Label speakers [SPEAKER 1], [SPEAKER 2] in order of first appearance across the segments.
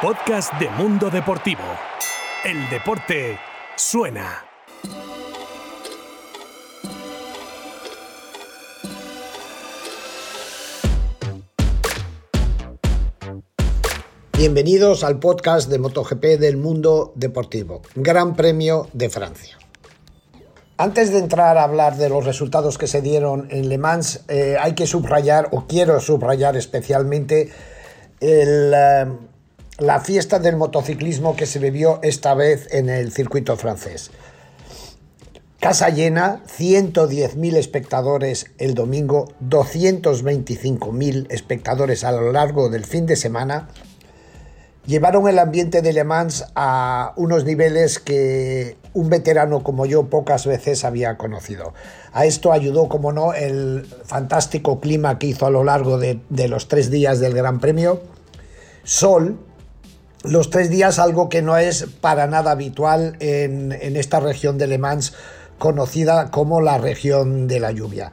[SPEAKER 1] Podcast de Mundo Deportivo. El deporte suena.
[SPEAKER 2] Bienvenidos al podcast de MotoGP del Mundo Deportivo, Gran Premio de Francia. Antes de entrar a hablar de los resultados que se dieron en Le Mans, eh, hay que subrayar, o quiero subrayar especialmente, el, eh, la fiesta del motociclismo que se vivió esta vez en el circuito francés. Casa llena, 110.000 espectadores el domingo, 225.000 espectadores a lo largo del fin de semana, llevaron el ambiente de Le Mans a unos niveles que un veterano como yo pocas veces había conocido. A esto ayudó, como no, el fantástico clima que hizo a lo largo de, los tres días del Gran Premio. Sol, los tres días, algo que no es para nada habitual en, esta región de Le Mans, conocida como la región de la lluvia.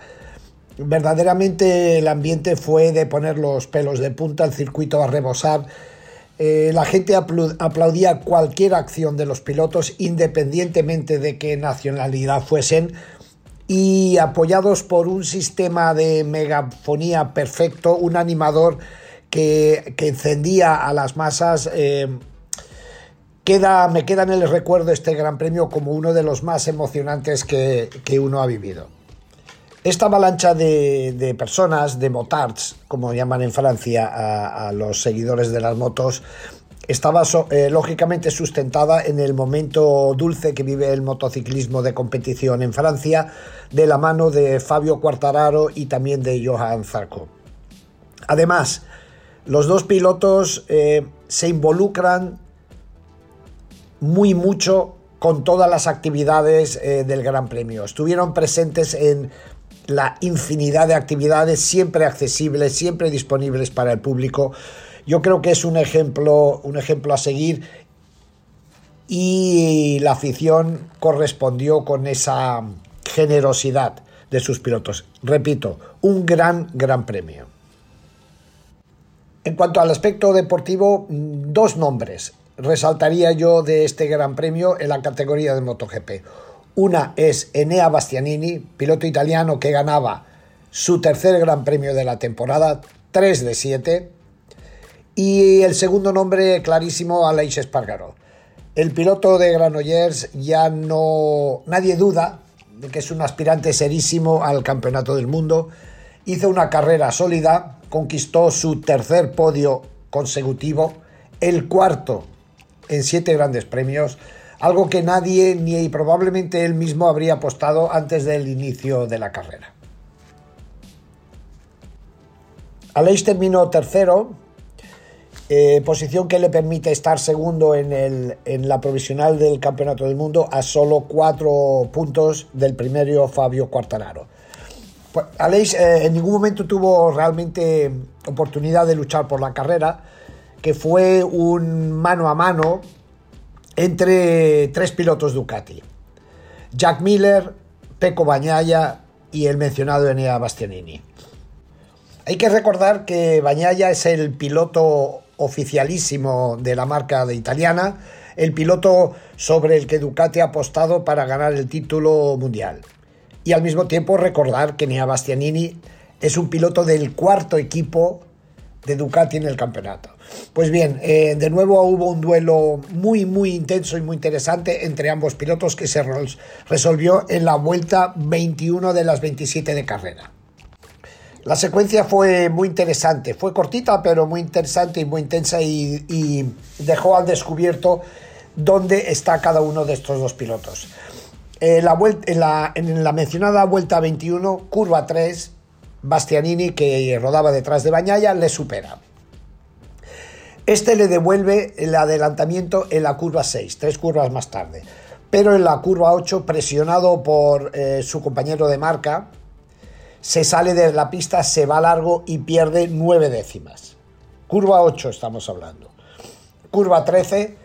[SPEAKER 2] Verdaderamente el ambiente fue de poner los pelos de punta, el circuito a rebosar eh, la gente aplaudía cualquier acción de los pilotos independientemente de qué nacionalidad fuesen y apoyados por un sistema de megafonía perfecto, un animador que, encendía a las masas. Eh, queda, me queda en el recuerdo este Gran Premio como uno de los más emocionantes que uno ha vivido. Esta avalancha de, personas, de motards, como llaman en Francia a, los seguidores de las motos, estaba eh, lógicamente sustentada en el momento dulce que vive el motociclismo de competición en Francia, de la mano de Fabio Quartararo y también de Johan Zarco. Además, los dos pilotos eh, se involucran muy mucho con todas las actividades eh, del Gran Premio. Estuvieron presentes en la infinidad de actividades siempre accesibles, siempre disponibles para el público. Yo creo que es un ejemplo, un ejemplo a seguir y la afición correspondió con esa generosidad de sus pilotos. Repito, un gran, gran premio. En cuanto al aspecto deportivo, dos nombres resaltaría yo de este gran premio en la categoría de MotoGP. Una es Enea Bastianini, piloto italiano que ganaba su tercer gran premio de la temporada, 3 de 7. Y el segundo nombre clarísimo, Aleix Espargaro. El piloto de Granollers ya no... Nadie duda de que es un aspirante serísimo al campeonato del mundo. Hizo una carrera sólida, conquistó su tercer podio consecutivo, el cuarto en siete grandes premios algo que nadie ni probablemente él mismo habría apostado antes del inicio de la carrera. Aleix terminó tercero, eh, posición que le permite estar segundo en, la provisional del Campeonato del Mundo a solo cuatro puntos del primero Fabio Quartararo. Pues, eh, en ningún momento tuvo realmente oportunidad de luchar por la carrera, que fue un mano a mano entre tres pilotos Ducati. Jack Miller, Pecco Bagnaia y el mencionado Enea Bastianini. Hay que recordar que Bagnaia es el piloto oficialísimo de la marca de italiana, el piloto sobre el que Ducati ha apostado para ganar el título mundial. Y al mismo tiempo recordar que Enea Bastianini es un piloto del cuarto equipo de Ducati en el campeonato. Pues bien, eh, de nuevo hubo un duelo muy, muy intenso y muy interesante entre ambos pilotos que se resolvió en la vuelta 21 de las 27 de carrera. La secuencia fue muy interesante, fue cortita pero muy interesante y muy intensa y, dejó al descubierto dónde está cada uno de estos dos pilotos. Eh, la en, la, en la mencionada vuelta 21, curva 3, Bastianini, que rodaba detrás de Bañaya, le supera. Este le devuelve el adelantamiento en la curva 6, tres curvas más tarde. Pero en la curva 8, presionado por eh, su compañero de marca, se sale de la pista, se va largo y pierde nueve décimas. Curva 8 estamos hablando. Curva 13,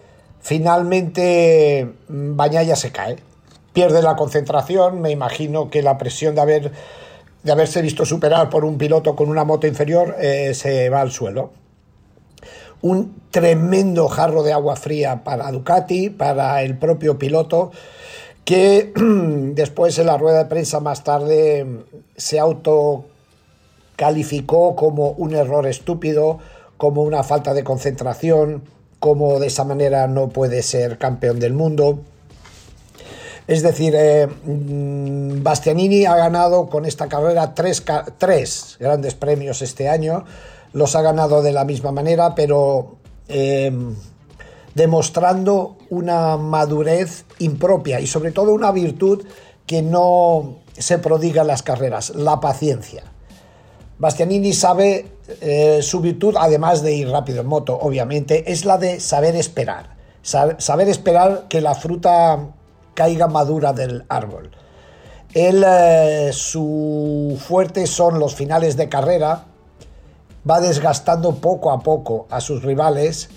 [SPEAKER 2] finalmente mm, Bañaya se cae. Pierde la concentración, me imagino que la presión de haber de haberse visto superar por un piloto con una moto inferior, eh, se va al suelo. un tremendo jarro de agua fría para Ducati, para el propio piloto, que después en la rueda de prensa más tarde se autocalificó como un error estúpido, como una falta de concentración, como de esa manera no puede ser campeón del mundo. Es decir, eh, mm, Bastianini ha ganado con esta carrera tres, grandes premios este año. Los ha ganado de la misma manera, pero eh, demostrando una madurez impropia y sobre todo una virtud que no se prodiga en las carreras, la paciencia. Bastianini sabe eh, su virtud, además de ir rápido en moto, obviamente, es la de saber esperar. Saber esperar que la fruta caiga madura del árbol. Él, eh, su fuerte son los finales de carrera, va desgastando poco a poco a sus rivales,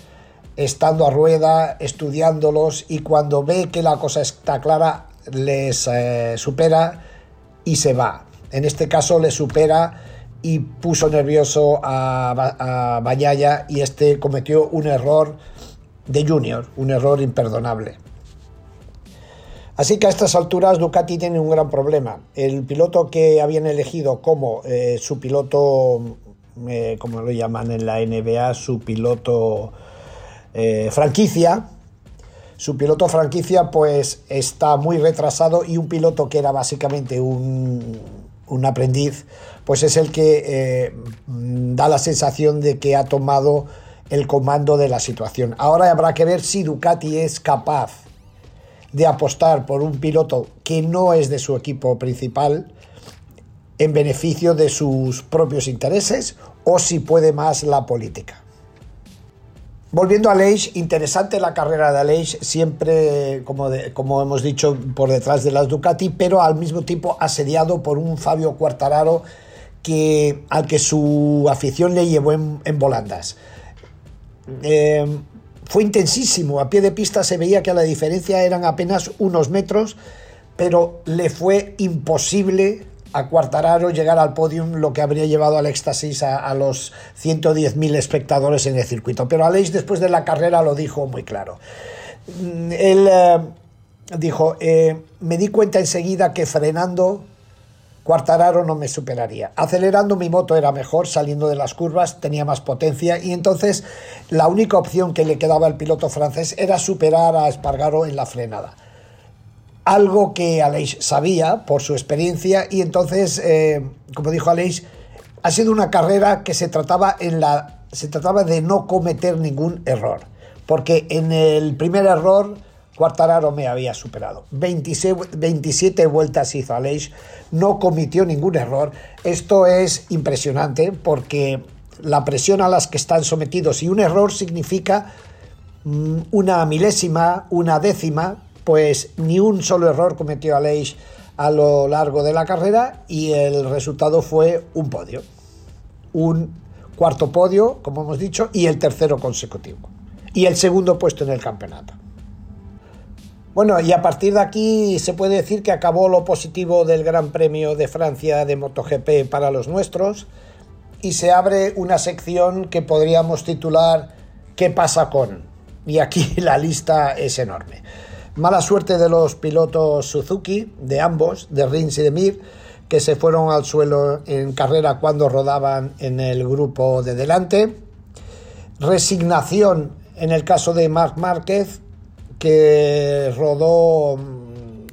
[SPEAKER 2] estando a rueda, estudiándolos y cuando ve que la cosa está clara, les eh, supera y se va. En este caso le supera y puso nervioso a, a Bayaya y este cometió un error de junior, un error imperdonable. Así que a estas alturas Ducati tiene un gran problema. El piloto que habían elegido como eh, su piloto, eh, como lo llaman en la NBA, su piloto eh, franquicia, su piloto franquicia pues está muy retrasado y un piloto que era básicamente un, un aprendiz, pues es el que da la sensación de que ha tomado el comando de la situación. Ahora habrá que ver si Ducati es capaz de apostar por un piloto que no es de su equipo principal en beneficio de sus propios intereses o si puede más la política. Volviendo a Aleix, interesante la carrera de Aleix, siempre, como, como hemos dicho, por detrás de las Ducati, pero al mismo tiempo asediado por un Fabio Quartararo que, al que su afición le llevó en, volandas. Eh, fue intensísimo. A pie de pista se veía que la diferencia eran apenas unos metros, pero le fue imposible a Cuartararo llegar al podium, lo que habría llevado al éxtasis a, los 110.000 espectadores en el circuito. Pero Aleix después de la carrera lo dijo muy claro. Mm, él eh, dijo, eh, me di cuenta enseguida que frenando Cuartararo no me superaría. Acelerando mi moto era mejor, saliendo de las curvas tenía más potencia y entonces la única opción que le quedaba al piloto francés era superar a Espargaro en la frenada. Algo que Aleix sabía por su experiencia y entonces, eh, como dijo Aleix, ha sido una carrera que se trataba, en la, se trataba de no cometer ningún error. Porque en el primer error Cuartararo me había superado. 27 vueltas hizo Aleix, no cometió ningún error. Esto es impresionante porque la presión a las que están sometidos y un error significa mm, una milésima, una décima, pues ni un solo error cometió Aleix a lo largo de la carrera y el resultado fue un podio. Un cuarto podio, como hemos dicho, y el tercero consecutivo. Y el segundo puesto en el campeonato. Bueno, y a partir de aquí se puede decir que acabó lo positivo del Gran Premio de Francia de MotoGP para los nuestros y se abre una sección que podríamos titular ¿Qué pasa con? Y aquí la lista es enorme. Mala suerte de los pilotos Suzuki, de ambos, de Rins y de Mir, que se fueron al suelo en carrera cuando rodaban en el grupo de delante. Resignación en el caso de Marc Márquez, que rodó mm,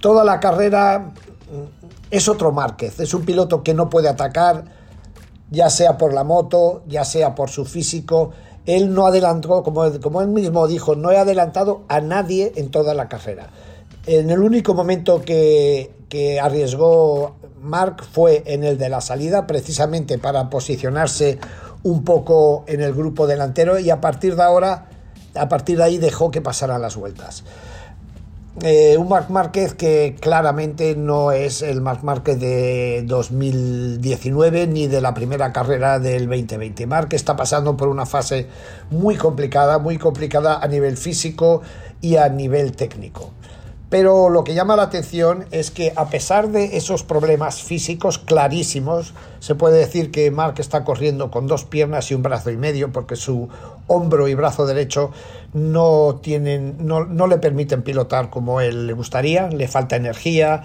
[SPEAKER 2] toda la carrera, mm, es otro Márquez, es un piloto que no puede atacar, ya sea por la moto, ya sea por su físico. Él no adelantó, como, como él mismo dijo, no he adelantado a nadie en toda la carrera. En el único momento que, que arriesgó Mark fue en el de la salida, precisamente para posicionarse un poco en el grupo delantero y a partir de ahora a partir de ahí dejó que pasaran las vueltas. Eh, un Marc Márquez que claramente no es el Marc Márquez de 2019 ni de la primera carrera del 2020. Marc está pasando por una fase muy complicada, muy complicada a nivel físico y a nivel técnico. Pero lo que llama la atención es que a pesar de esos problemas físicos clarísimos, se puede decir que Mark está corriendo con dos piernas y un brazo y medio porque su hombro y brazo derecho no, tienen, no, no le permiten pilotar como él le gustaría, le falta energía,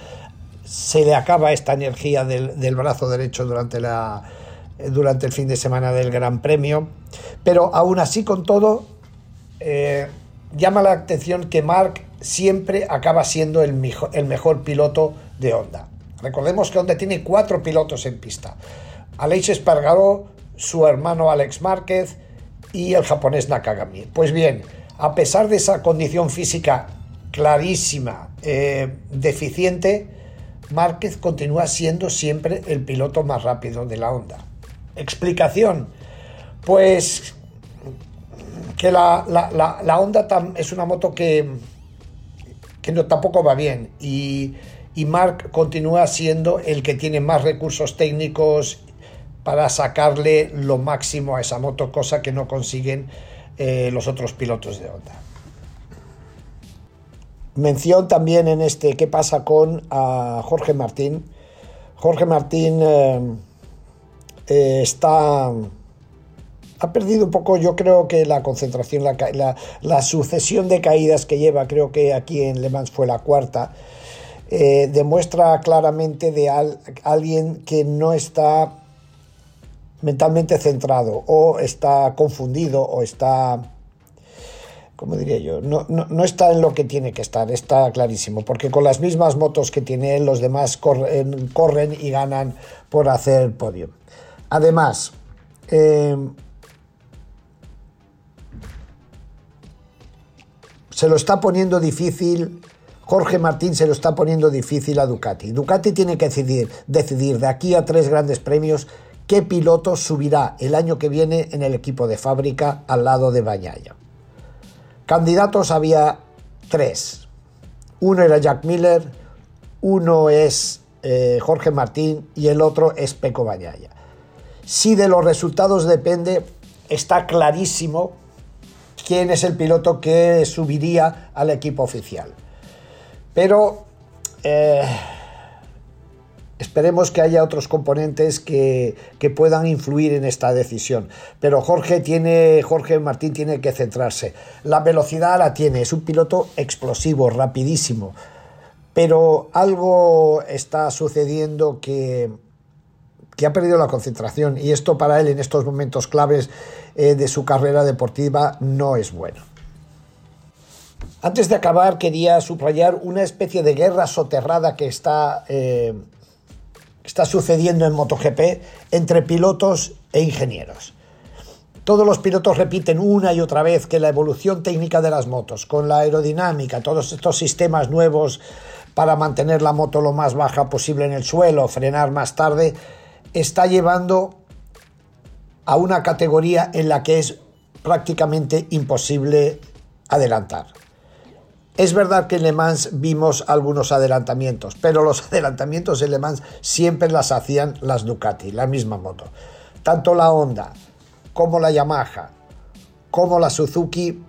[SPEAKER 2] se le acaba esta energía del, del brazo derecho durante, la, durante el fin de semana del Gran Premio, pero aún así con todo... Eh, llama la atención que Mark siempre acaba siendo el mejor, el mejor piloto de Honda. Recordemos que Honda tiene cuatro pilotos en pista. Aleix Espargaró, su hermano Alex Márquez y el japonés Nakagami. Pues bien, a pesar de esa condición física clarísima, eh, deficiente, Márquez continúa siendo siempre el piloto más rápido de la Honda. Explicación. Pues que la, la, la, Honda es una moto que, que no, tampoco va bien y, y Mark continúa siendo el que tiene más recursos técnicos para sacarle lo máximo a esa moto, cosa que no consiguen eh, los otros pilotos de Honda. Mención también en este qué pasa con a Jorge Martín. Jorge Martín eh, eh, está ha perdido un poco, yo creo que la concentración, la, sucesión de caídas que lleva, creo que aquí en Le Mans fue la cuarta, eh, demuestra claramente de alguien que no está mentalmente centrado o está confundido o está, ¿cómo diría yo? No, no, está en lo que tiene que estar, está clarísimo, porque con las mismas motos que tiene él, los demás corren, corren y ganan por hacer podio. Además, eh, se lo está poniendo difícil, Jorge Martín se lo está poniendo difícil a Ducati. Ducati tiene que decidir, decidir de aquí a tres grandes premios qué piloto subirá el año que viene en el equipo de fábrica al lado de Bañaya. Candidatos había tres. Uno era Jack Miller, uno es eh, Jorge Martín y el otro es Peco Bañaya. Si de los resultados depende, está clarísimo quién es el piloto que subiría al equipo oficial. Pero eh, esperemos que haya otros componentes que, puedan influir en esta decisión. Pero Jorge tiene, Jorge Martín tiene que centrarse. La velocidad la tiene, es un piloto explosivo, rapidísimo. Pero algo está sucediendo que, que ha perdido la concentración y esto para él en estos momentos claves eh, de su carrera deportiva no es bueno. Antes de acabar quería subrayar una especie de guerra soterrada que está, eh, está sucediendo en MotoGP entre pilotos e ingenieros. Todos los pilotos repiten una y otra vez que la evolución técnica de las motos, con la aerodinámica, todos estos sistemas nuevos para mantener la moto lo más baja posible en el suelo, frenar más tarde, está llevando a una categoría en la que es prácticamente imposible adelantar. Es verdad que en Le Mans vimos algunos adelantamientos, pero los adelantamientos en Le Mans siempre las hacían las Ducati, la misma moto. Tanto la Honda como la Yamaha como la Suzuki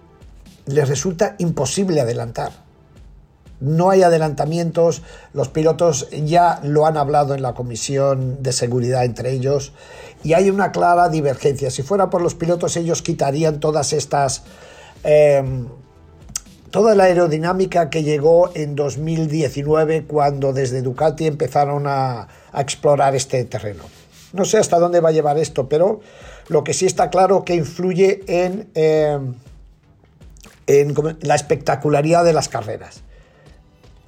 [SPEAKER 2] les resulta imposible adelantar. No hay adelantamientos, los pilotos ya lo han hablado en la comisión de seguridad entre ellos y hay una clara divergencia. Si fuera por los pilotos ellos quitarían todas estas... Em, toda la aerodinámica que llegó en 2019 cuando desde Ducati empezaron a, explorar este terreno. No sé hasta dónde va a llevar esto, pero lo que sí está claro que influye en, em, en la espectacularidad de las carreras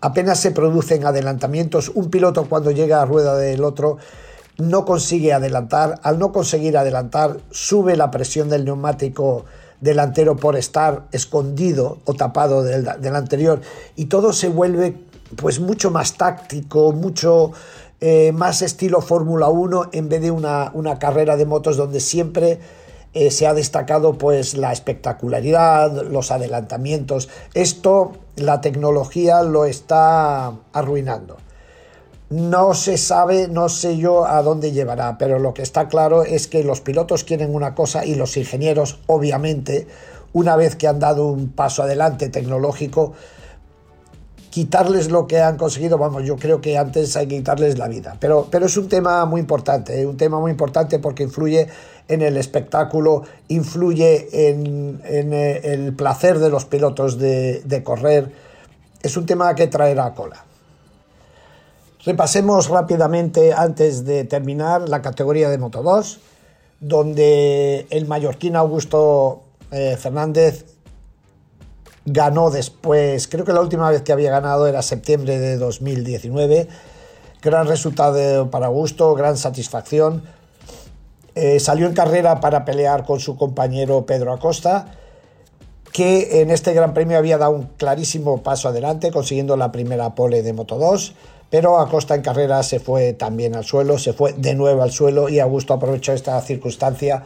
[SPEAKER 2] apenas se producen adelantamientos. Un piloto cuando llega a rueda del otro no consigue adelantar. Al no conseguir adelantar, sube la presión del neumático delantero por estar escondido o tapado del, anterior y todo se vuelve pues mucho más táctico, mucho eh, más estilo Fórmula 1 en vez de una, una carrera de motos donde siempre eh, se ha destacado pues la espectacularidad, los adelantamientos. Esto la tecnología lo está arruinando. No se sabe, no sé yo a dónde llevará, pero lo que está claro es que los pilotos quieren una cosa y los ingenieros, obviamente, una vez que han dado un paso adelante tecnológico, quitarles lo que han conseguido, vamos, yo creo que antes hay que quitarles la vida. Pero, pero es un tema muy importante, ¿eh? un tema muy importante porque influye en el espectáculo, influye en, eh, el placer de los pilotos de, de correr. Es un tema que traerá cola. Repasemos rápidamente, antes de terminar, la categoría de Moto 2, donde el mallorquín Augusto eh, Fernández ganó después, creo que la última vez que había ganado era septiembre de 2019. Gran resultado para Augusto, gran satisfacción. Eh, salió en carrera para pelear con su compañero Pedro Acosta, que en este Gran Premio había dado un clarísimo paso adelante, consiguiendo la primera pole de Moto 2, pero Acosta en carrera se fue también al suelo, se fue de nuevo al suelo y Augusto aprovechó esta circunstancia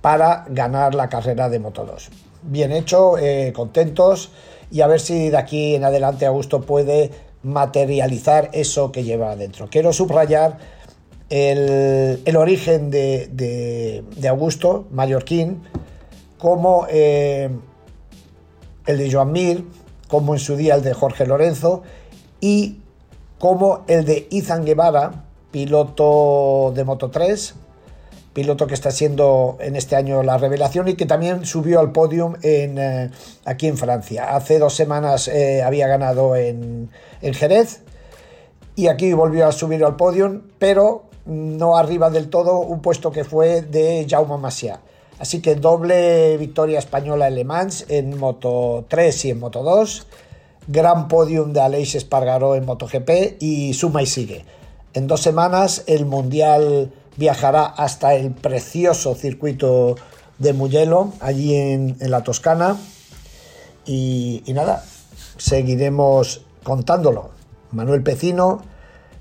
[SPEAKER 2] para ganar la carrera de Moto 2 bien hecho, eh, contentos y a ver si de aquí en adelante Augusto puede materializar eso que lleva adentro. Quiero subrayar el, origen de, Augusto, mallorquín, como eh, el de Joan Mir, como en su día el de Jorge Lorenzo y como el de Izan Guevara, piloto de Moto 3, piloto que está siendo en este año la revelación y que también subió al podium en, eh, aquí en Francia. Hace dos semanas eh, había ganado en, Jerez y aquí volvió a subir al podium, pero no arriba del todo, un puesto que fue de Jaume Masia. Así que doble victoria española en Le Mans en Moto 3 y en Moto 2. Gran podium de Aleix Espargaró en MotoGP y suma y sigue. En dos semanas el Mundial viajará hasta el precioso circuito de Mugello, allí en, la Toscana. Y, nada, seguiremos contándolo. Manuel Pecino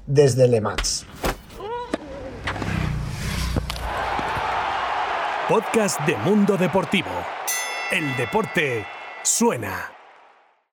[SPEAKER 2] desde Le Mans.
[SPEAKER 1] Podcast de Mundo Deportivo. El deporte suena.